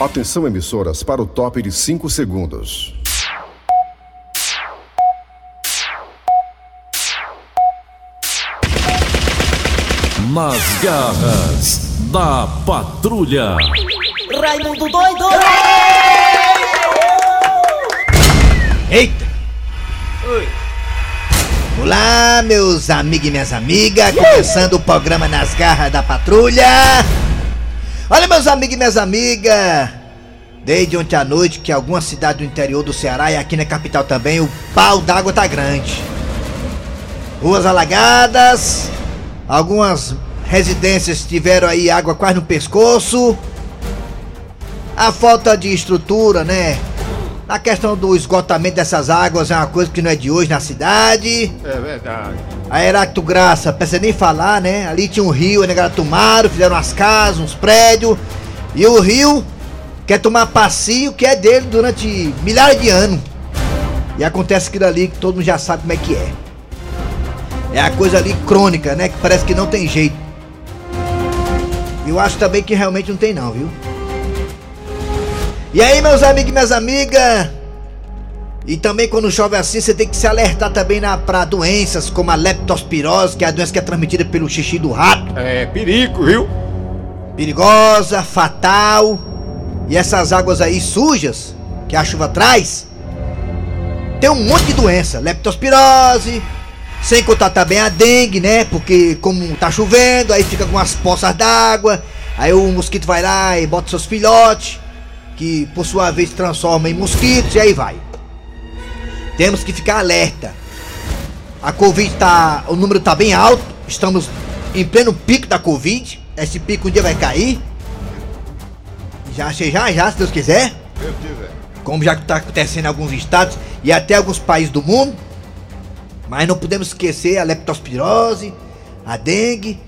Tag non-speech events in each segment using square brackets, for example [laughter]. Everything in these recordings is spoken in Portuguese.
Atenção, emissoras, para o top de 5 segundos. Nas garras da patrulha. Raimundo doido! Eita! Olá, meus amigos e minhas amigas, começando o programa Nas Garras da Patrulha. Olha, meus amigos e minhas amigas, desde ontem à noite que alguma cidade do interior do Ceará e aqui na capital também, o pau d'água tá grande. Ruas alagadas, algumas residências tiveram aí água quase no pescoço. A falta de estrutura, né? A questão do esgotamento dessas águas é uma coisa que não é de hoje na cidade. É verdade. A Heracto Graça, precisa nem falar, né? Ali tinha um rio, a negada tomaram, fizeram umas casas, uns prédios. E o rio quer tomar passeio que é dele durante milhares de anos. E acontece aquilo ali que todo mundo já sabe como é que é. É a coisa ali crônica, né? Que parece que não tem jeito. Eu acho também que realmente não tem não, viu? E aí, meus amigos e minhas amigas? E também quando chove assim, você tem que se alertar também na, pra doenças como a leptospirose, que é a doença que é transmitida pelo xixi do rato. É perigo, viu? Perigosa, fatal. E essas águas aí sujas, que a chuva traz, tem um monte de doença. Leptospirose, sem contar também a dengue, né? Porque como tá chovendo, aí fica com as poças d'água, aí o mosquito vai lá e bota seus filhotes, que por sua vez transforma em mosquitos e aí vai. Temos que ficar alerta. A Covid tá. O número tá bem alto. Estamos em pleno pico da Covid. Esse pico um dia vai cair. Já, já, já, se Deus quiser. Deus quiser. Como já está acontecendo em alguns estados e até alguns países do mundo. Mas não podemos esquecer a leptospirose, a dengue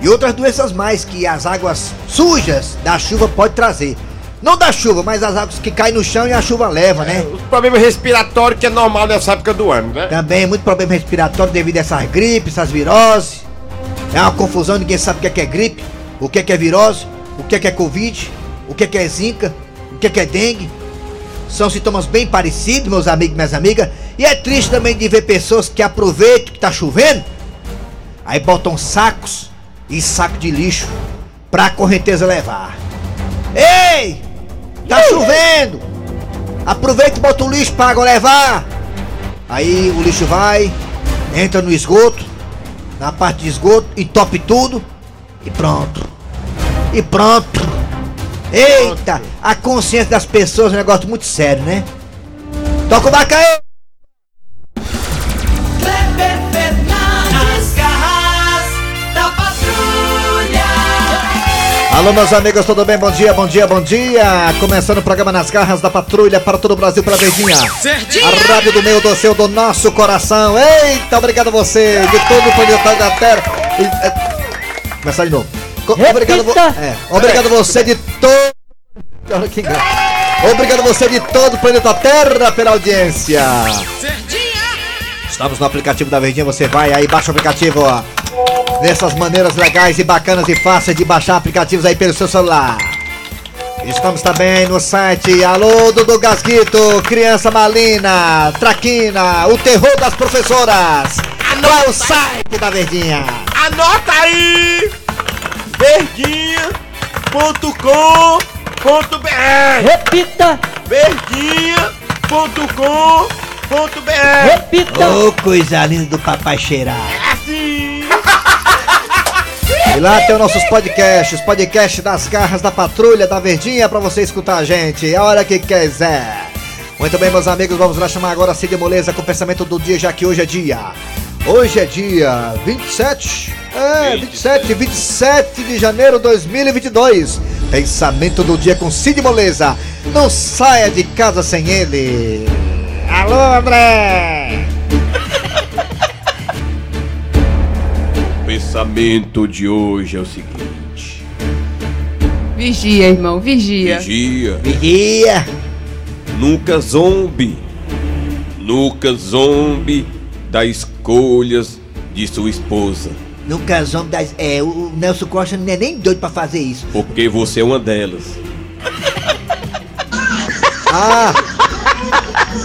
e outras doenças mais que as águas sujas da chuva pode trazer. Não da chuva, mas as águas que caem no chão e a chuva leva, né? Os problemas respiratórios que é normal nessa época do ano, né? Também muito problema respiratório devido a essas gripes, essas viroses. É uma confusão, ninguém sabe o que é, que é gripe, o que é, que é virose, o que é, que é covid, o que é, que é zika, o que é, que é dengue. São sintomas bem parecidos, meus amigos e minhas amigas. E é triste também de ver pessoas que aproveitam que tá chovendo, aí botam sacos e saco de lixo pra correnteza levar. Ei! Tá chovendo! Aproveita e bota o lixo água levar! Aí o lixo vai, entra no esgoto, na parte de esgoto, entope tudo e pronto. E pronto. Eita, a consciência das pessoas é um negócio muito sério, né? Toca o barco Alô, meus amigos, tudo bem? Bom dia, bom dia, bom dia! Começando o programa Nas Garras da Patrulha para todo o Brasil, para Verdinha. A rádio do meu, do seu, do nosso coração. Eita, obrigado a você, de todo o planeta da Terra. E, é, Começar de novo. Co- Obrigado, vo é, obrigado você de todo. Olha que engraçado. Obrigado você de todo o planeta Terra pela audiência. Estamos no aplicativo da Verdinha, você vai aí, baixa o aplicativo, ó. Nessas maneiras legais e bacanas e fáceis de baixar aplicativos aí pelo seu celular. Estamos também no site Alô Dudu Gasguito, Criança Malina, Traquina, o terror das professoras. Qual é o site da Verdinha? Anota aí! verdinha.com.br Repita! verdinha.com.br Repita! Ô, coisa linda do papai cheirar. Assim! E lá tem os nossos podcasts, podcast das garras da patrulha da Verdinha pra você escutar a gente a hora que quiser. Muito bem, meus amigos, vamos lá chamar agora a Cid Moleza com o pensamento do dia, já que hoje é dia. Hoje é dia 27, é, 27, 27 de janeiro de 2022. Pensamento do dia com Cid Moleza. Não saia de casa sem ele. Alô, André! Pensamento de hoje é o seguinte: Vigia, irmão, vigia. vigia, Vigia! nunca zombe, nunca zombe das escolhas de sua esposa, Nunca zombie das. É, o Nelson Costa não é nem doido pra fazer isso. porque você é uma delas. Ah!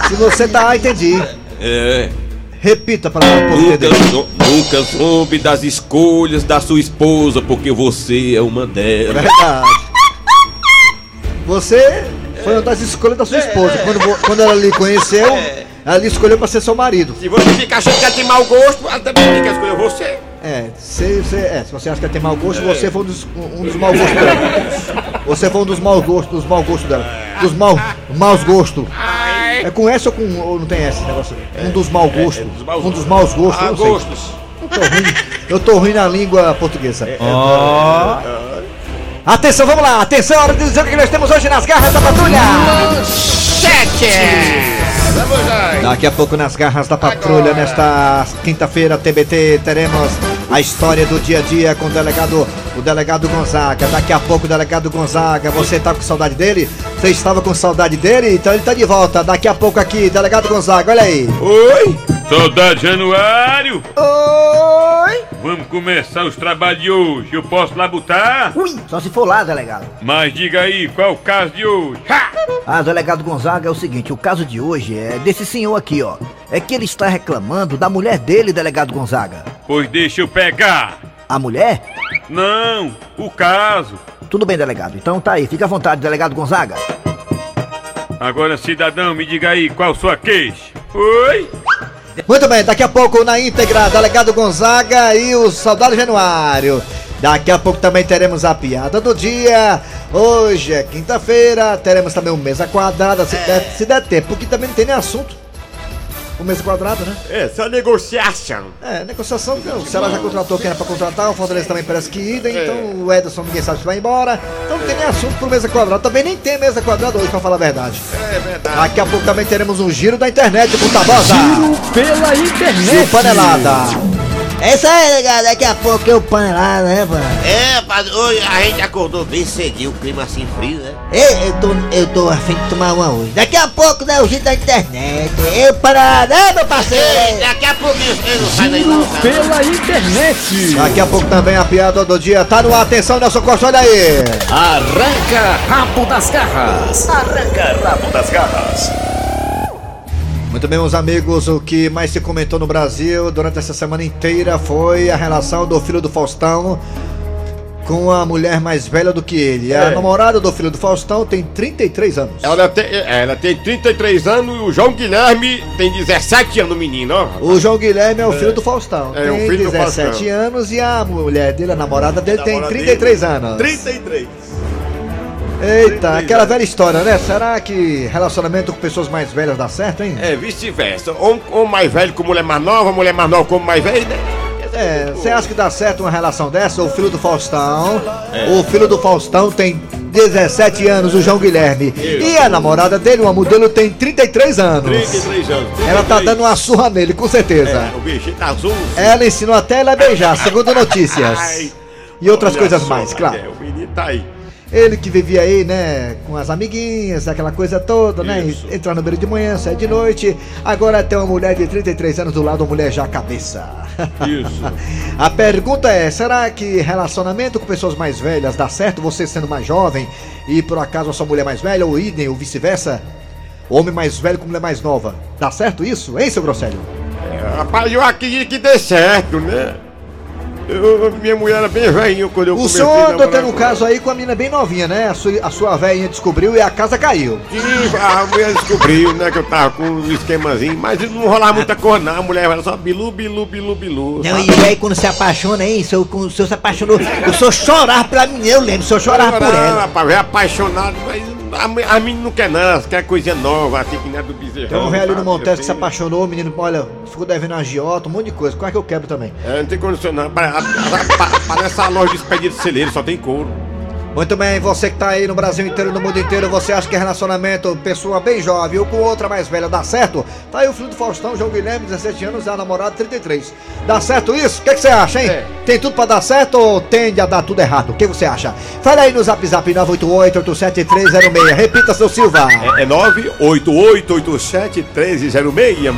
Se você tá, entendi. É. Repita para o povo Nunca, entender. zo- nunca das escolhas da sua esposa, porque você é uma delas. Verdade. Você foi uma das escolhas da sua esposa. Quando, quando ela lhe conheceu, ela lhe escolheu pra ser seu marido. Se você fica achando que ela tem mau gosto, ela também quer escolher você. É, se, se, é, se você acha que ela tem mau gosto, você foi um dos, um dos maus gostos dela. Você foi um dos maus gostos, dos maus gostos dela. Dos mau, maus gostos. É com S ou com. ou não tem S esse negócio? Um dos maus gostos. dos maus Um dos maus gostos. Ah, eu gostos. Eu tô ruim. Eu tô ruim na língua portuguesa. Atenção, vamos lá! Atenção, hora de dizer o que nós temos hoje nas garras da patrulha! Daqui a pouco nas garras da patrulha, nesta quinta-feira, TBT, teremos a história do dia a dia com o delegado, o delegado Gonzaga. Daqui a pouco o delegado Gonzaga, você tá com saudade dele? Você estava com saudade dele? Então ele tá de volta. Daqui a pouco aqui, delegado Gonzaga, olha aí. Oi? Saudade Januário! Oi! Vamos começar os trabalhos de hoje. Eu posso lá botar? Ui, só se for lá, delegado. Mas diga aí, qual é o caso de hoje? Ha! Ah, delegado Gonzaga, é o seguinte, o caso de hoje é desse senhor aqui, ó. É que ele está reclamando da mulher dele, delegado Gonzaga. Pois deixa eu pegar. A mulher? Não, o caso. Tudo bem, delegado. Então tá aí, fica à vontade, delegado Gonzaga. Agora, cidadão, me diga aí, qual sua queixa? Oi? Muito bem, daqui a pouco na íntegra, delegado Gonzaga e o soldado Januário. Daqui a pouco também teremos a piada do dia. Hoje é quinta-feira, teremos também o mesa quadrada, se, der, se der tempo, porque também não tem nem assunto. O mesa quadrada, né? É, só negociação. É, negociação, não, o Ceará já contratou quem era pra contratar, o Fortaleza também parece que ida, então o Ederson ninguém sabe se vai embora. Então não tem nem assunto pro mesa quadrada. Também nem tem mesa quadrada hoje, pra falar a verdade. É verdade. Daqui a pouco também teremos um giro da internet com o Tabosa. Pela internet. o Panelada. É isso aí, delegado. Daqui a pouco eu panho lá, né, mano? É, padre, hoje a gente acordou bem cedinho, o clima assim frio, né? Ei, eu tô, eu tô afim de tomar uma hoje. Daqui a pouco, né, o giro da internet. Eu para, né, meu parceiro? Ei, daqui a pouquinho ele não sai daí não. Pela internet. Daqui a pouco também a piada do dia. Tá no ar, atenção, Nelson Costa, olha aí. Arranca rabo das garras. Arranca rabo das garras. Muito bem, meus amigos, o que mais se comentou no Brasil durante essa semana inteira foi a relação do filho do Faustão com a mulher mais velha do que ele. A É. namorada do filho do Faustão tem 33 anos. Ela tem, é, ela tem 33 anos e o João Guilherme tem 17 anos, menino, ó. O João Guilherme é o filho do Faustão. É, tem o filho do 17 Faustão. anos e a mulher dele, a namorada dele, tem Namorada 33 dele, anos. 33. Eita, aquela velha história, né? Será que relacionamento com pessoas mais velhas dá certo, hein? É, vice-versa. Homem, homem mais velho com mulher mais nova, mulher mais nova com mais velho, né? É, você acha que dá certo uma relação dessa? O filho do Faustão. É. O filho do Faustão tem 17 anos, o João Guilherme. E a namorada dele, uma modelo, tem 33 anos. 33 anos. Ela tá dando uma surra nele, com certeza. É, o bichinho tá azul. Ela ensinou até ela a beijar, segundo [laughs] notícias. Ai, E outras olha coisas só, mais, claro. É, o menino tá aí. Ele que vivia aí, né, com as amiguinhas, aquela coisa toda, né? Isso. Entrar no beiro de manhã, sair de noite. Agora tem uma mulher de 33 anos do lado, uma mulher já cabeça. Isso. [laughs] A pergunta é: será que relacionamento com pessoas mais velhas dá certo você sendo mais jovem e por acaso a sua mulher mais velha, ou idem, ou vice-versa? Homem mais velho com mulher mais nova. Dá certo isso, hein, seu Grosselho? Rapaz, eu acredito que dê certo, né? Eu, minha mulher era bem velhinha quando eu O senhor andou tendo um caso aí com a menina bem novinha, né? A sua, a sua velhinha descobriu e a casa caiu. Sim, a mulher descobriu, né, que eu tava com um esquemazinho, mas não rolava muita coisa não, a mulher era só bilu, bilu, bilu, bilu. Não, sabe? e velho, quando se apaixona, hein? O senhor, quando o senhor se apaixonou, o senhor chorava pela menina, eu lembro, o senhor chorava por ela. rapaz, é apaixonado, mas a, a menina não quer não, ela quer coisa nova, assim que não é do bezerrão. Tem um velho ali no? Montes que se apaixonou, o menino, olha, ficou devendo uma giota, um monte de coisa. Qual é que eu quebro também? É, não tem condição não, pa- pa- pa- parece a loja de expediente de celeiro, só tem couro. Muito bem, você que tá aí no Brasil inteiro, no mundo inteiro, você acha que relacionamento, pessoa bem jovem ou com outra mais velha, dá certo? Tá aí o filho do Faustão, João Guilherme, 17 anos, e a namorada, 33. Dá certo isso? O que, que você acha, hein? É. Tem tudo pra dar certo ou tende a dar tudo errado? O que você acha? Fala aí no zap zap 988-87306. Repita, seu Silva. É, é 988871306.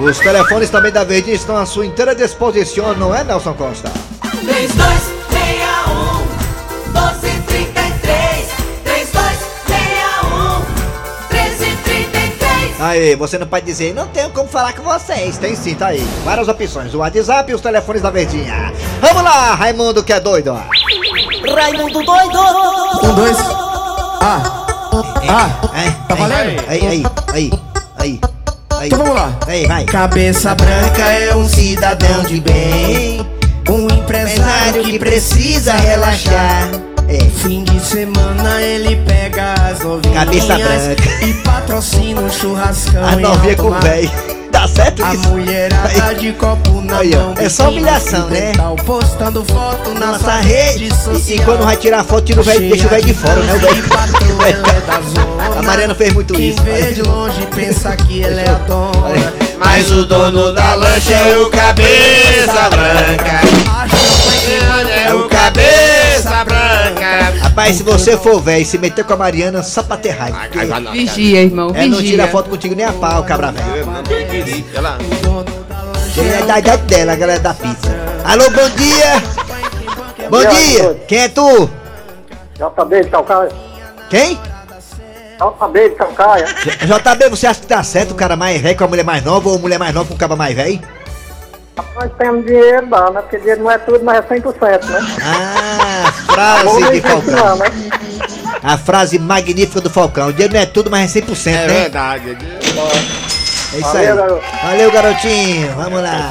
Os telefones também da Verdinha estão à sua inteira disposição, não é, Nelson Costa? 3261 1233 Aí, você não pode dizer, não tenho como falar com vocês. Tem sim, tá aí. Várias opções, o WhatsApp e os telefones da Verdinha. Vamos lá, Raimundo que é doido, ó. Raimundo doido! Um, dois. Ah. Ah. É, Tá valendo? Aí, aí, aí, aí, aí. Então vamos lá. Aí, vai. Cabeça branca é um cidadão de bem, um empresário que precisa relaxar. É. Fim de semana ele pega as novinhas Cabeça branca. e patrocina um churrascão. A novinha com o velho. Dá certo A isso? mulherada Aí. de copo na Aí, mão. É só humilhação, né? Postando foto na Nossa sua rede. E, e quando vai tirar foto, tira o velho, deixa o velho de fora, né? O velho. [laughs] A Mariana fez muito Quem isso. vê de longe pensa que [laughs] ele é a dona. Mas o dono da lancha é o cabeça branca. É o cabeça branca. Rapaz, se você for velho e se meter com a Mariana, só pra ter raiva. porque Vigia, irmão, Ela não tira vigia. foto contigo nem a pau, cabra velho. Ela Ele é da idade dela, a galera da pizza. Alô, bom dia! Bom dia! Quem é tu? JB de Calcaia. Quem? JB de Calcaia. JB, você acha que tá certo o cara mais velho com a mulher mais nova ou a mulher mais nova com o cara mais velho? Nós temos dinheiro, dá, né? Porque dinheiro não é tudo, mas é 100%, né? Ah, frase não de Falcão. não, né? A frase magnífica do Falcão. O dinheiro não é tudo, mas é 100%, É né? verdade. É isso aí. Valeu, garoto. Valeu, garotinho. Vamos lá.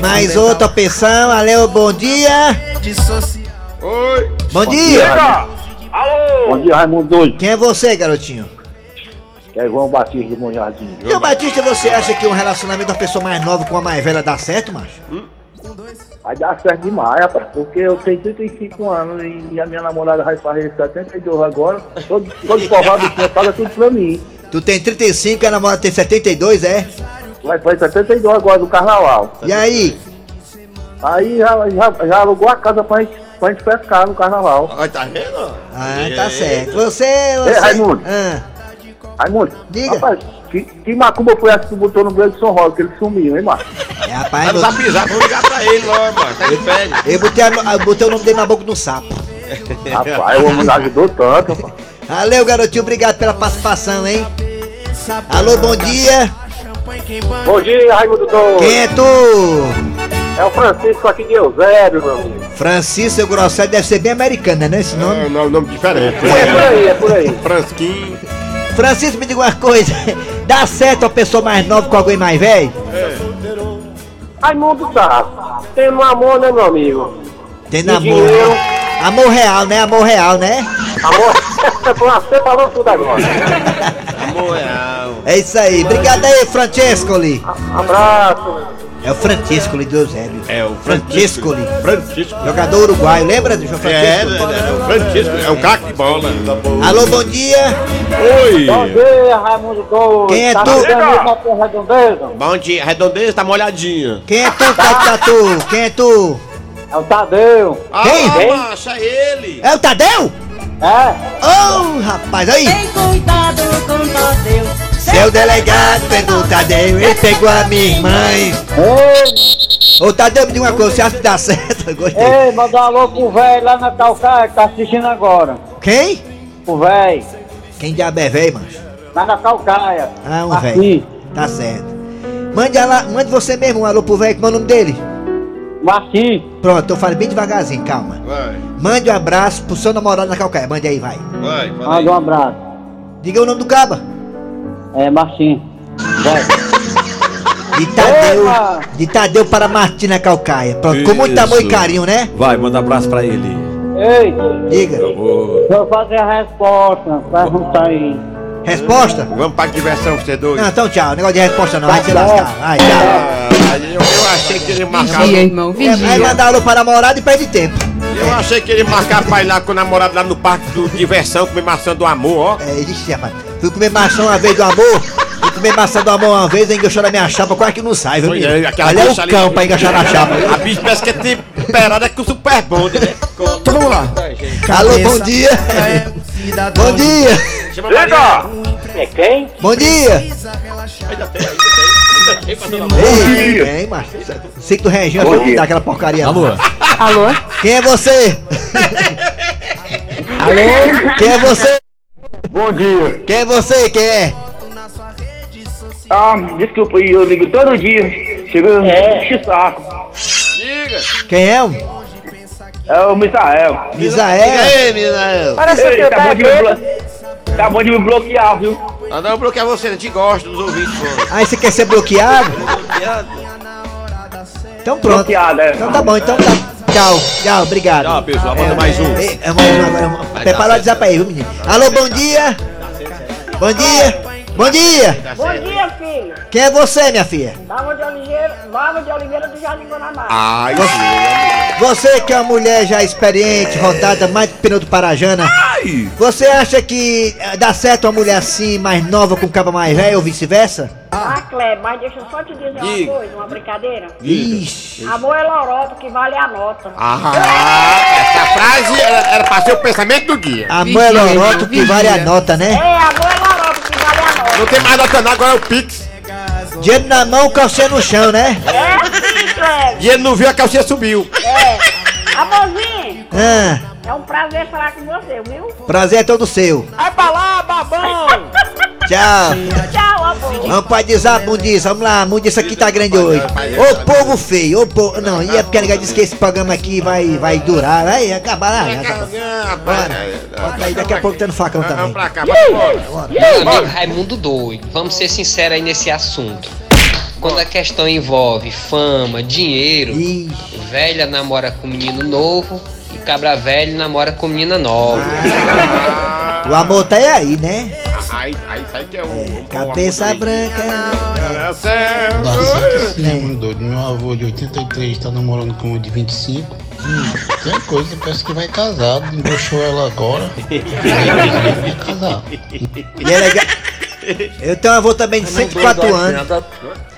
Mais outra opção. Valeu, bom dia. De social. Oi. Bom dia. Bom dia, Raimundo. Quem é você, garotinho? É João Batista do Bom Jardim. Seu Batista, você acha que um relacionamento da pessoa mais nova com a mais velha dá certo, macho? Vai dar certo demais, rapaz. Porque eu tenho 35 anos e a minha namorada vai fazer 72 agora. Todo, todo forrado que paga tudo pra mim. Tu tem 35 e a namorada tem 72, é? Vai fazer 72 agora do carnaval. E aí? Aí já, já, já alugou a casa pra gente, pra gente pescar no carnaval. Olha, tá vendo? Ah, tá certo. Você, você... Raimundo. Ah, Raimundo, Diga. rapaz, que, que macumba foi essa que tu botou no Gleison Rosa, que ele sumiu, hein, macho? é, rapaz, eu, zap zap, vou ligar pra ele logo, mano. Tá de férias. eu botei, a- eu botei o nome dele na boca do sapo. Rapaz, o homem ajudou tanto, rapaz. Valeu, garotinho. Obrigado pela participação, hein? Alô, bom dia. Bom dia, Raimundo Doido. Quem é tu? É o Francisco aqui de Eusébio, meu amigo. Francisco seu Grosselio deve ser bem americano, né? Esse Não, nome. não, nome diferente. É por aí, é por aí. Fransquinho. Francisco, me diga uma coisa. Dá certo a pessoa mais nova com alguém mais velho? Raimundo dá. Tem um amor, né, meu amigo? Tem E namoro. dinheiro. né? Amor real, né? Amor real, né? Amor, você [laughs] falou tudo agora. Amor real. É isso aí. Obrigado aí, Francesco ali. Abraço. É o Francisco do Eusébio. É o Francisco. Francisco. Jogador uruguaio, lembra do João É, Francisco? né, né, o Francisco. É um craque de bola. Alô, bom dia. Oi. dia, Raimundo Doido. Quem é tá tu? Redondeza? Bom dia, redondeza tá molhadinha. Quem é tu, Tatu? Quem é tu? É o Tadeu. Quem? Ah, macho, é ele. É o Tadeu? É? Ô, rapaz, aí. cuidado com Tadeu. Seu delegado pegou o Tadeu, ele pegou a minha irmã. Ei, Ô, Tadeu, me diga uma coisa, você acha que dá certo? Eu Gostei. ei, manda um alô pro velho lá na Calcaia que tá assistindo agora. Quem? O velho. Quem diabo é velho, macho? Lá na Calcaia. Ah, um velho. Tá certo. Mande, lá, mande você mesmo um alô pro velho, como é o nome dele? Martim. Pronto, eu falo bem devagarzinho, calma. Vai, Mande um abraço pro seu namorado na Calcaia. Mande aí, vai. vai, fala aí. Manda um abraço. Diga o nome do caba. É, Martim. Velho. De Tadeu. De Tadeu para Martina Calcaia. Pronto, com muito amor e carinho, né? Vai, manda um abraço pra ele. Ei, Diga. vou fazer a resposta. Pergunta aí. Resposta? Vamos pra diversão, você doido. Não, então tchau. Negócio de resposta não. Vai se Tá bom. lascar. Vai, tchau. Ah, eu, eu achei que ele marcava. Vigia, irmão, É, Vai vigia. mandar alô para namorado e perde tempo. Eu achei que ele marcava pra ir lá com o namorado lá no parque do diversão, comer maçã do amor, ó. É, ixi, rapaz. Fui comer maçã uma vez do amor. Fui comer maçã do amor uma vez, enganchou na minha chapa, quase que não sai, viu? Menino? é, bicha o cão pra enganchar na chapa. A bicha parece que é temperada com super bonde, né? Então vamos lá. Alô, bom dia. É [laughs] Bom dia. Chama Maria. É quem? Bom dia. Ainda tem, ainda Ei, bem, macho. Sei que tu dar aquela porcaria. lá. Alô? Alô? Quem é você? Alô? Quem é você? Bom dia. Quem é você? Quem é? Ah, desculpa aí, eu ligo todo dia. Chega é. saco. Diga. Quem é? o? É o Misael. Misael? Misael. Parece que blo... Tá bom de me bloquear, viu? Ah, não bloquear você, a gente gosta dos ouvintes. Ah, você quer ser bloqueado? Então pronto. Bloqueado, é. Então tá bom, então tá. Tchau, tchau, obrigado. Tchau, pessoal, manda mais um. É, é mais um agora. é Prepara o WhatsApp aí, viu, menino? Alô, bom dia. Bom dia. Bom dia. Bom dia, filho. Quem é você, minha filha? Nova de Oliveira, Nova de Oliveira do Jardim Guanabara. Ai, Você que é uma mulher já experiente, rodada mais que pneu do Parajana. Você acha que eh, dá certo uma mulher assim, mais nova com capa mais velha ou vice-versa? Ah, Kleber, mas deixa eu só te dizer Diga. uma coisa, uma brincadeira. Ixi. Amor é loroto, que vale a nota. Ah, essa frase era, era pra ser o pensamento do dia. Amor é loroto que vale a nota, É, né? amor é loroto, que vale a nota. Não tem mais nota não, agora é o Pix. Dinheiro na mão, calcinha no chão, né? É sim, Kleber. E ele não viu, a calcinha subiu. É. Amorzinho, Ah, é um prazer falar com você, viu? prazer é todo seu. Vai pra lá, babão! [laughs] Tchau. Tchau, amor. Vamos pra dizer mundiça, vamos lá, mundiça aqui tá grande hoje. Ô povo feio, ô povo. Não, e é porque ninguém disse que esse programa aqui vai, vai durar, vai acabar lá. Bota aí, daqui a pouco tem no facão também. Vamos pra cá, Raimundo doido, vamos ser sinceros aí nesse assunto. Quando a questão envolve fama, dinheiro, velha namora com menino novo cabra velho namora com menina nova. O amor tá aí, né? Aí, aí, sai que é o. Cabeça branca. Sim, doido. Meu avô de 83 tá namorando com uma de 25. Tem coisa, parece que vai casar. Engroxou ela agora. Vai casar. E é legal. Eu tenho um avô também de 104 anos.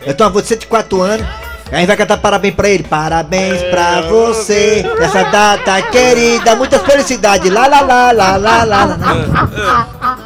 Eu tenho um avô de 104 anos. A gente vai cantar parabéns pra ele. Parabéns pra você. Nessa data querida. Muitas felicidades. Lá, lá, lá, lá, lá, lá. lá.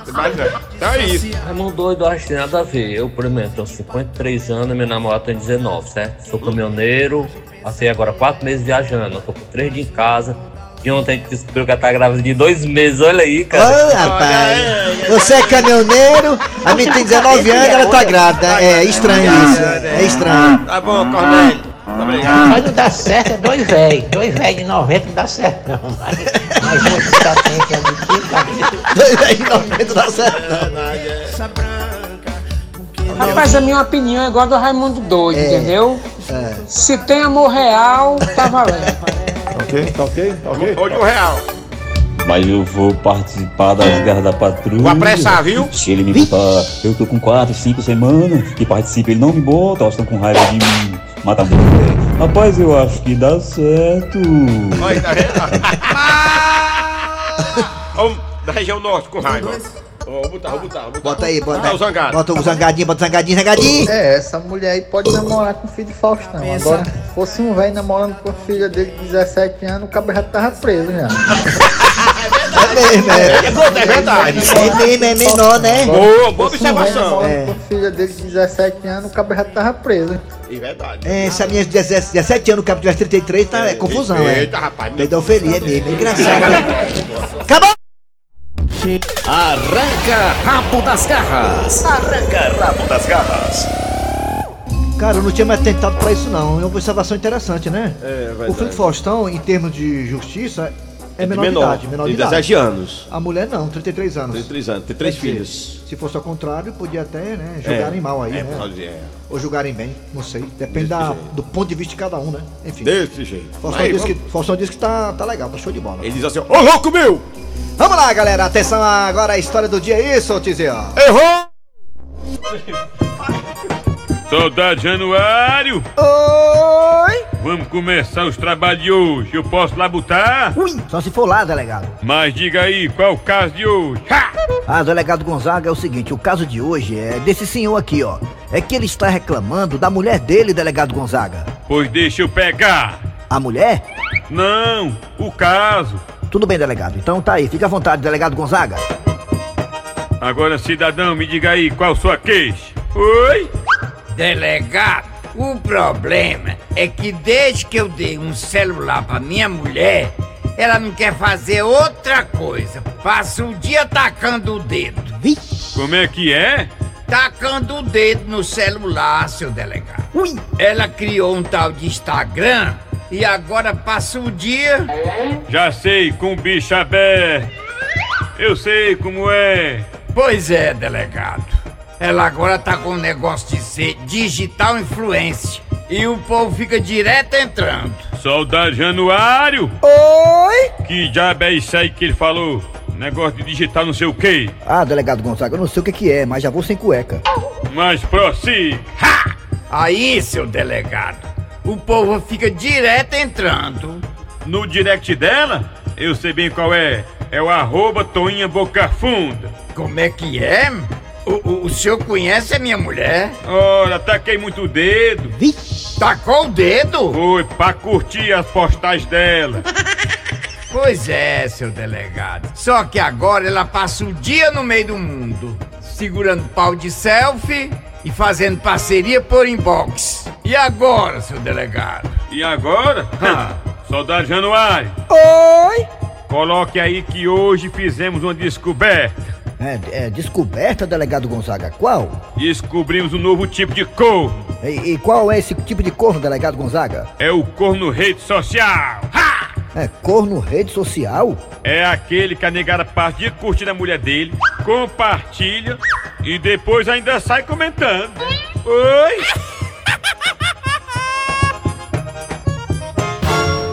Então é isso. Raimundo doido, acho que tem nada a ver. Eu, por exemplo, tenho 53 anos, minha namorada tem 19, certo? Sou caminhoneiro, passei agora 4 meses viajando, tô com 3 dias em casa. E ontem a gente descobriu que ela tá grávida de 2 meses, olha aí, cara. Ô, rapaz. Você é caminhoneiro. A menina tem 19 anos ela tá grávida. É estranho isso. É estranho. Tá bom, Cornélio. Obrigado. Mas não dá certo, é dois velhos. Dois velhos de 90 não dá certo, não. Mas, mas que tá tem, é Dois velhos de 90 não dá certo, não. Rapaz, a minha opinião é igual a do Raimundo doido, entendeu? Se tem amor real, tá valendo. Ok, tá ok, tá ok. O real. Mas eu vou participar das garras da patrulha. Vou apressar, viu? Se ele me botar, eu tô com 4, 5 semanas que participa, ele não me bota, elas estão com raiva de mim. Matar muito. Rapaz, eu acho que dá certo. Olha, tá vendo? Da região norte, com raiva. Vou botar, vou botar, vou botar. Bota aí, bota Botar aí. o zangado. Bota o zangadinho, bota o zangadinho, zangadinho. É, essa mulher aí pode namorar com o filho de Faustão. Agora, se fosse um velho namorando com a filha dele de 17 anos, o cabra já tava preso já. É mesmo, é. É verdade. É mesmo, é menor, né? Boa, boa velho observação. É. com a filha dele de 17 anos, o cabra já tava preso. É verdade. É, se a minha de 17 17 anos, o cabo tivesse 33, tá, é confusão, é. Eita, rapaz. Pedofilia é mesmo, é engraçado. né? Acabou! Arranca rabo das garras. Arranca rabo das garras. Cara, eu não tinha mais tentado pra isso não. É uma observação interessante, né? É, O verdade. Felipe Faustão, em termos de justiça, é É de menor, de menor, idade. Menor de de idade. 17 anos. A mulher não, 33 anos. 33 anos, tem três dizer, filhos. Se fosse ao contrário, podia até, né, julgarem É, mal aí, é, né? pode- é. Ou julgarem bem, não sei. Depende da- do ponto de vista de cada um, né? Enfim. Desse jeito. Faustão Aí, disse, que, Faustão tá, tá legal, tá show de bola. Ele diz assim, ô louco meu! Vamos lá, galera. Atenção agora a história do dia. é Isso, Tizia. Errou! Soldado Januário! Oi! Vamos começar os trabalhos de hoje. Eu posso lá botar? Ui, só se for lá, delegado. Mas diga aí, qual é o caso de hoje? Ha! Ah, delegado Gonzaga, é o seguinte, o caso de hoje é desse senhor aqui, ó. É que ele está reclamando da mulher dele, delegado Gonzaga. Pois deixa eu pegar. A mulher? Não, o caso. Tudo bem, delegado. Então tá aí, fica à vontade, delegado Gonzaga. Agora, cidadão, me diga aí, qual sua queixa? Oi? Delegado, o problema é que desde que eu dei um celular pra minha mulher, ela não quer fazer outra coisa. Passa o dia tacando o dedo. Como é que é? Tacando o dedo no celular, seu delegado. Ela criou um tal de Instagram e agora passa o dia. Já sei, com o bicho aberto. Eu sei como é. Pois é, delegado. Ela agora tá com o negócio de ser digital influencer. E o povo fica direto entrando. Soldado Januário? Oi? Que diabo é isso aí que ele falou? Negócio de digital não sei o quê. Ah, delegado Gonzaga, eu não sei o que que é, mas já vou sem cueca. Mas prossiga. Aí, seu delegado, o povo fica direto entrando. No direct dela, eu sei bem qual é. É o arroba Toinha Boca Funda. Como é que é? O, o, o senhor conhece a minha mulher? Ora, taquei muito o dedo. Tacou o dedo? Foi, pra curtir as postagens dela. [laughs] Pois é, seu delegado. Só que agora ela passa o dia no meio do mundo, segurando pau de selfie e fazendo parceria por inbox. E agora, seu delegado? E agora? [laughs] Soldado Januário. Oi? Coloque aí que hoje fizemos uma descoberta. É, é descoberta, delegado Gonzaga. Qual? Descobrimos um novo tipo de corno. E, e qual é esse tipo de corno, delegado Gonzaga? É o corno rede social. É corno rede social? É aquele que a negada parte de curtir a mulher dele, compartilha e depois ainda sai comentando. Oi?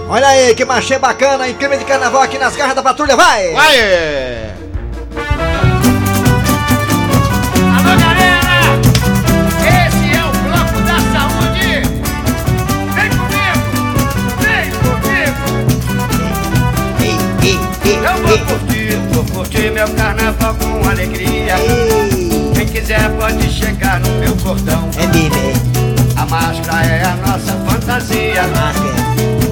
Olha aí, que machê bacana, em clima de carnaval aqui nas garras da patrulha, vai! Vai! Vou curtir, vou curtir meu carnaval com alegria. Quem quiser pode chegar no meu portão. É bebê. A máscara é a nossa fantasia.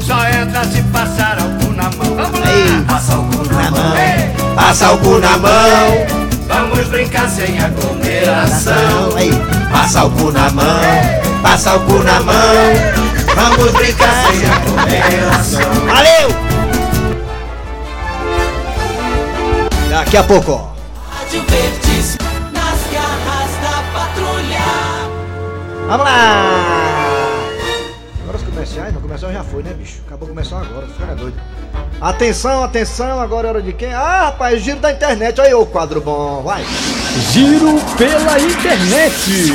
Só entra se passar álcool na mão. Vamos lá! Passa álcool na mão. Passa álcool na mão. Vamos brincar sem aglomeração. Passa álcool na mão. Passa álcool na mão. Vamos brincar sem aglomeração. Valeu! Daqui a pouco, ó. Rádio Verdes nas garras da patrulha. Vamos lá! Agora os comerciais, não, comercial já foi, né, bicho? Acabou o comercial agora, fica doido. Atenção, atenção, agora é hora de quem? Ah, rapaz, giro da internet, aí ô quadro bom, vai! Giro pela internet.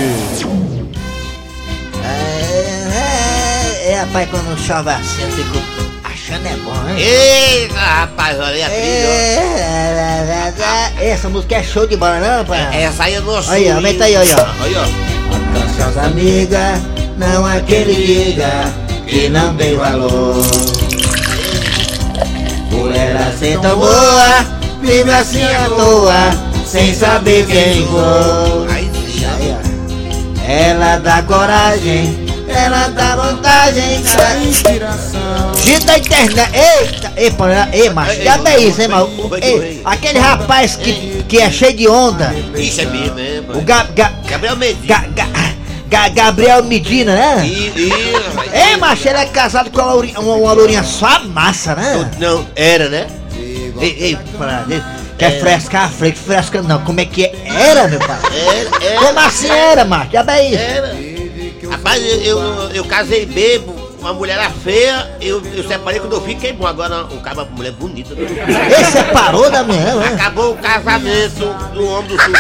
É, é, rapaz, quando chove assim, eu fico achando é bom, hein? Eita, rapaz, olha a trilha. É, é, é, Essa música é show de bola, não, pai? Essa aí eu não Aí, aumenta aí, aí, ó. Aí, ó. Suas amigas, não lhe diga que não tem valor. Por ela ser tão boa, vive assim à toa, sem saber quem for. Aí, Aí, ó. Ela dá coragem, ela dá vantagem, dá inspiração. Da internet, eita, ei, pô, ei, macho, já bem isso, hein, mano? Ei, aquele rapaz que, que é cheio de onda, Isso é mesmo, é, o mano. Ga, Ga, Gabriel Medina. Ga, Ga, Ga- Gabriel Medina, né? E, e. Ei, macho, ele é casado com uma, lourinha- uma, uma lourinha só massa, né? Não, era, né? Ei, ei, pra- quer frescar? Fre- Fresca não, como é que é? Era, meu pai? Era, era. Como assim era, macho? Já isso. Era. Rapaz, eu, eu, eu casei bebo, uma mulher era feia, eu, eu separei quando eu fiquei bom. Agora o cara, uma mulher bonita. né? Ele separou da mulher, né? Acabou o casamento do homem do sul.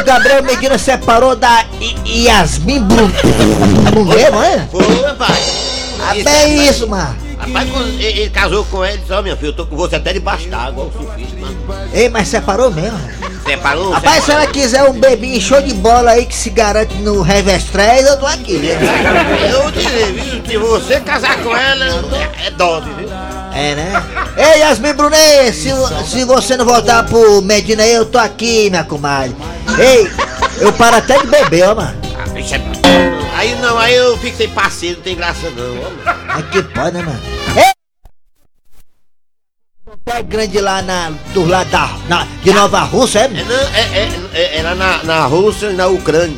O Gabriel Medina separou da I- Yasmin. Mulher, não é? Foi, pai. Até isso, mano. Rapaz, quando ele, ele casou com ela, ele disse, ó, minha filha, eu tô com você até debaixo d'água, o surfista, mano. Ei, mas separou mesmo. Separou? Rapaz, se ela quiser um bebinho show de bola aí que se garante no Revestrez, eu tô aqui, né? Eu direi, viu? Se você casar com ela, é, é dose, viu? É, né? Ei, Yasmin Brunet, se, se você não voltar pro Medina aí, eu tô aqui, minha comadre. Ei, eu paro até de beber, ó, mano. Ah, bicho, é... Aí não, aí eu fico sem parceiro, não tem graça não. É que pode, né, mano? É grande lá na, do lado da, na, de Nova Rússia, é? É, não, é, é, é, é lá na, na Rússia e na Ucrânia.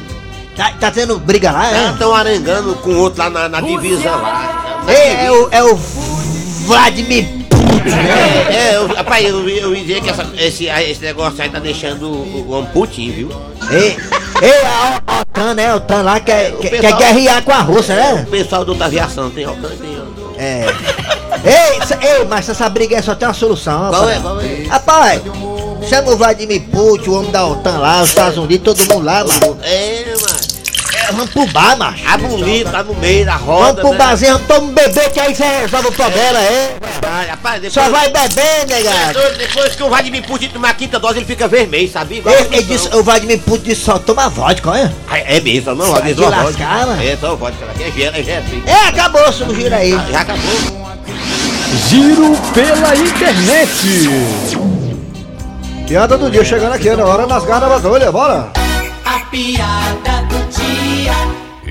Tá, tá tendo briga lá, é? estão arengando com outro lá na, na divisa lá. Na é divisa. o, é o Vladimir né? É, eu, rapaz, eu, eu ouvi dizer que essa- esse, esse negócio aí tá deixando o, o homem putinho, viu? Ei, ei, a a OTAN, né? A OTAN lá quer, quer, quer pessoal- guerrear com a Rússia, né? O pessoal da outra aviação tem Altan e tem. É. Ei, ei, mas essa briga aí só tem uma solução. Qual é? rapaz. Qual é? Rapaz, chama o Vladimir Putin, o homem da OTAN lá, os Estados Unidos, todo mundo lá. É, mano. É, vamos pro bar, macho. A bonita tá no meio da Vamos roda. pro né? barzinho, vamos tomar um bebê que aí você resolve o problema, é? Rapaz, rapaz, depois, Só vai beber, É negado. doido, Depois que o Vladimir Putin tomar a quinta dose, ele fica vermelho, sabe? Igual Ele, ele disse, o Vladimir Putin disse só toma vodka, olha. Ah, É mesmo, não, uma lascar, vodka. mano. É, só vodka, aqui é gelo, é gelo. sim. É, acabou, o giro aí. Já acabou. Giro pela internet. Piada do dia chegando aqui, na hora nas garras da bagulha, bora. A piada.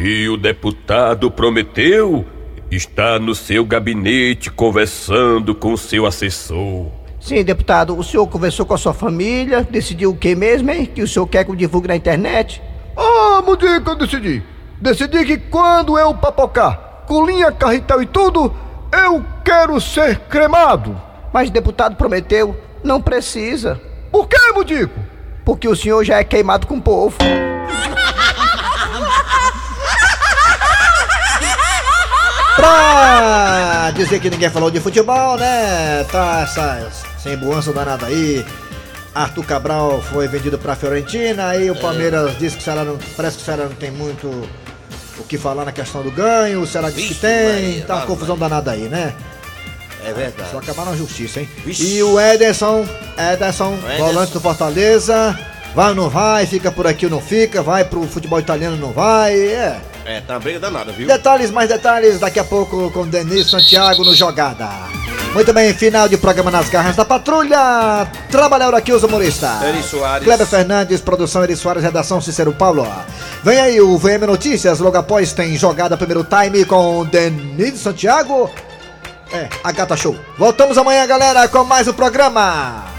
E o deputado prometeu está no seu gabinete conversando com seu assessor. Sim, deputado, o senhor conversou com a sua família, decidiu o que mesmo, hein? Que o senhor quer que eu divulgue na internet? Ah, mudei que eu decidi. Decidi que quando eu papocar, com linha, carretel e tudo, eu quero ser cremado. Mas o deputado prometeu, não precisa. Por que, Mudico? Porque o senhor já é queimado com o povo. [laughs] Pra dizer que ninguém falou de futebol, né? Tá essa sem boança danada aí. Arthur Cabral foi vendido pra Fiorentina, aí o Palmeiras disse que o Ceará não, parece que o Ceará não tem muito o que falar na questão do ganho, o Ceará disse que tem, tá uma confusão danada aí, né? É verdade. Só acabar na justiça, hein? Vixe. E o Ederson, Ederson, Ederson. volante do Fortaleza, vai ou não vai, fica por aqui ou não fica, vai pro futebol italiano ou não vai, é. É, tá uma briga danada, viu? Detalhes, mais detalhes, daqui a pouco com Denis Santiago no Jogada. Muito bem, final de programa nas garras da patrulha. Trabalharam aqui os humoristas. Eri Soares. Kleber Fernandes, produção Eri Soares, redação Cícero Paulo. Vem aí o VM Notícias, logo após tem jogada primeiro time com Denis Santiago. É, a Gata Show. Voltamos amanhã, galera, com mais um programa.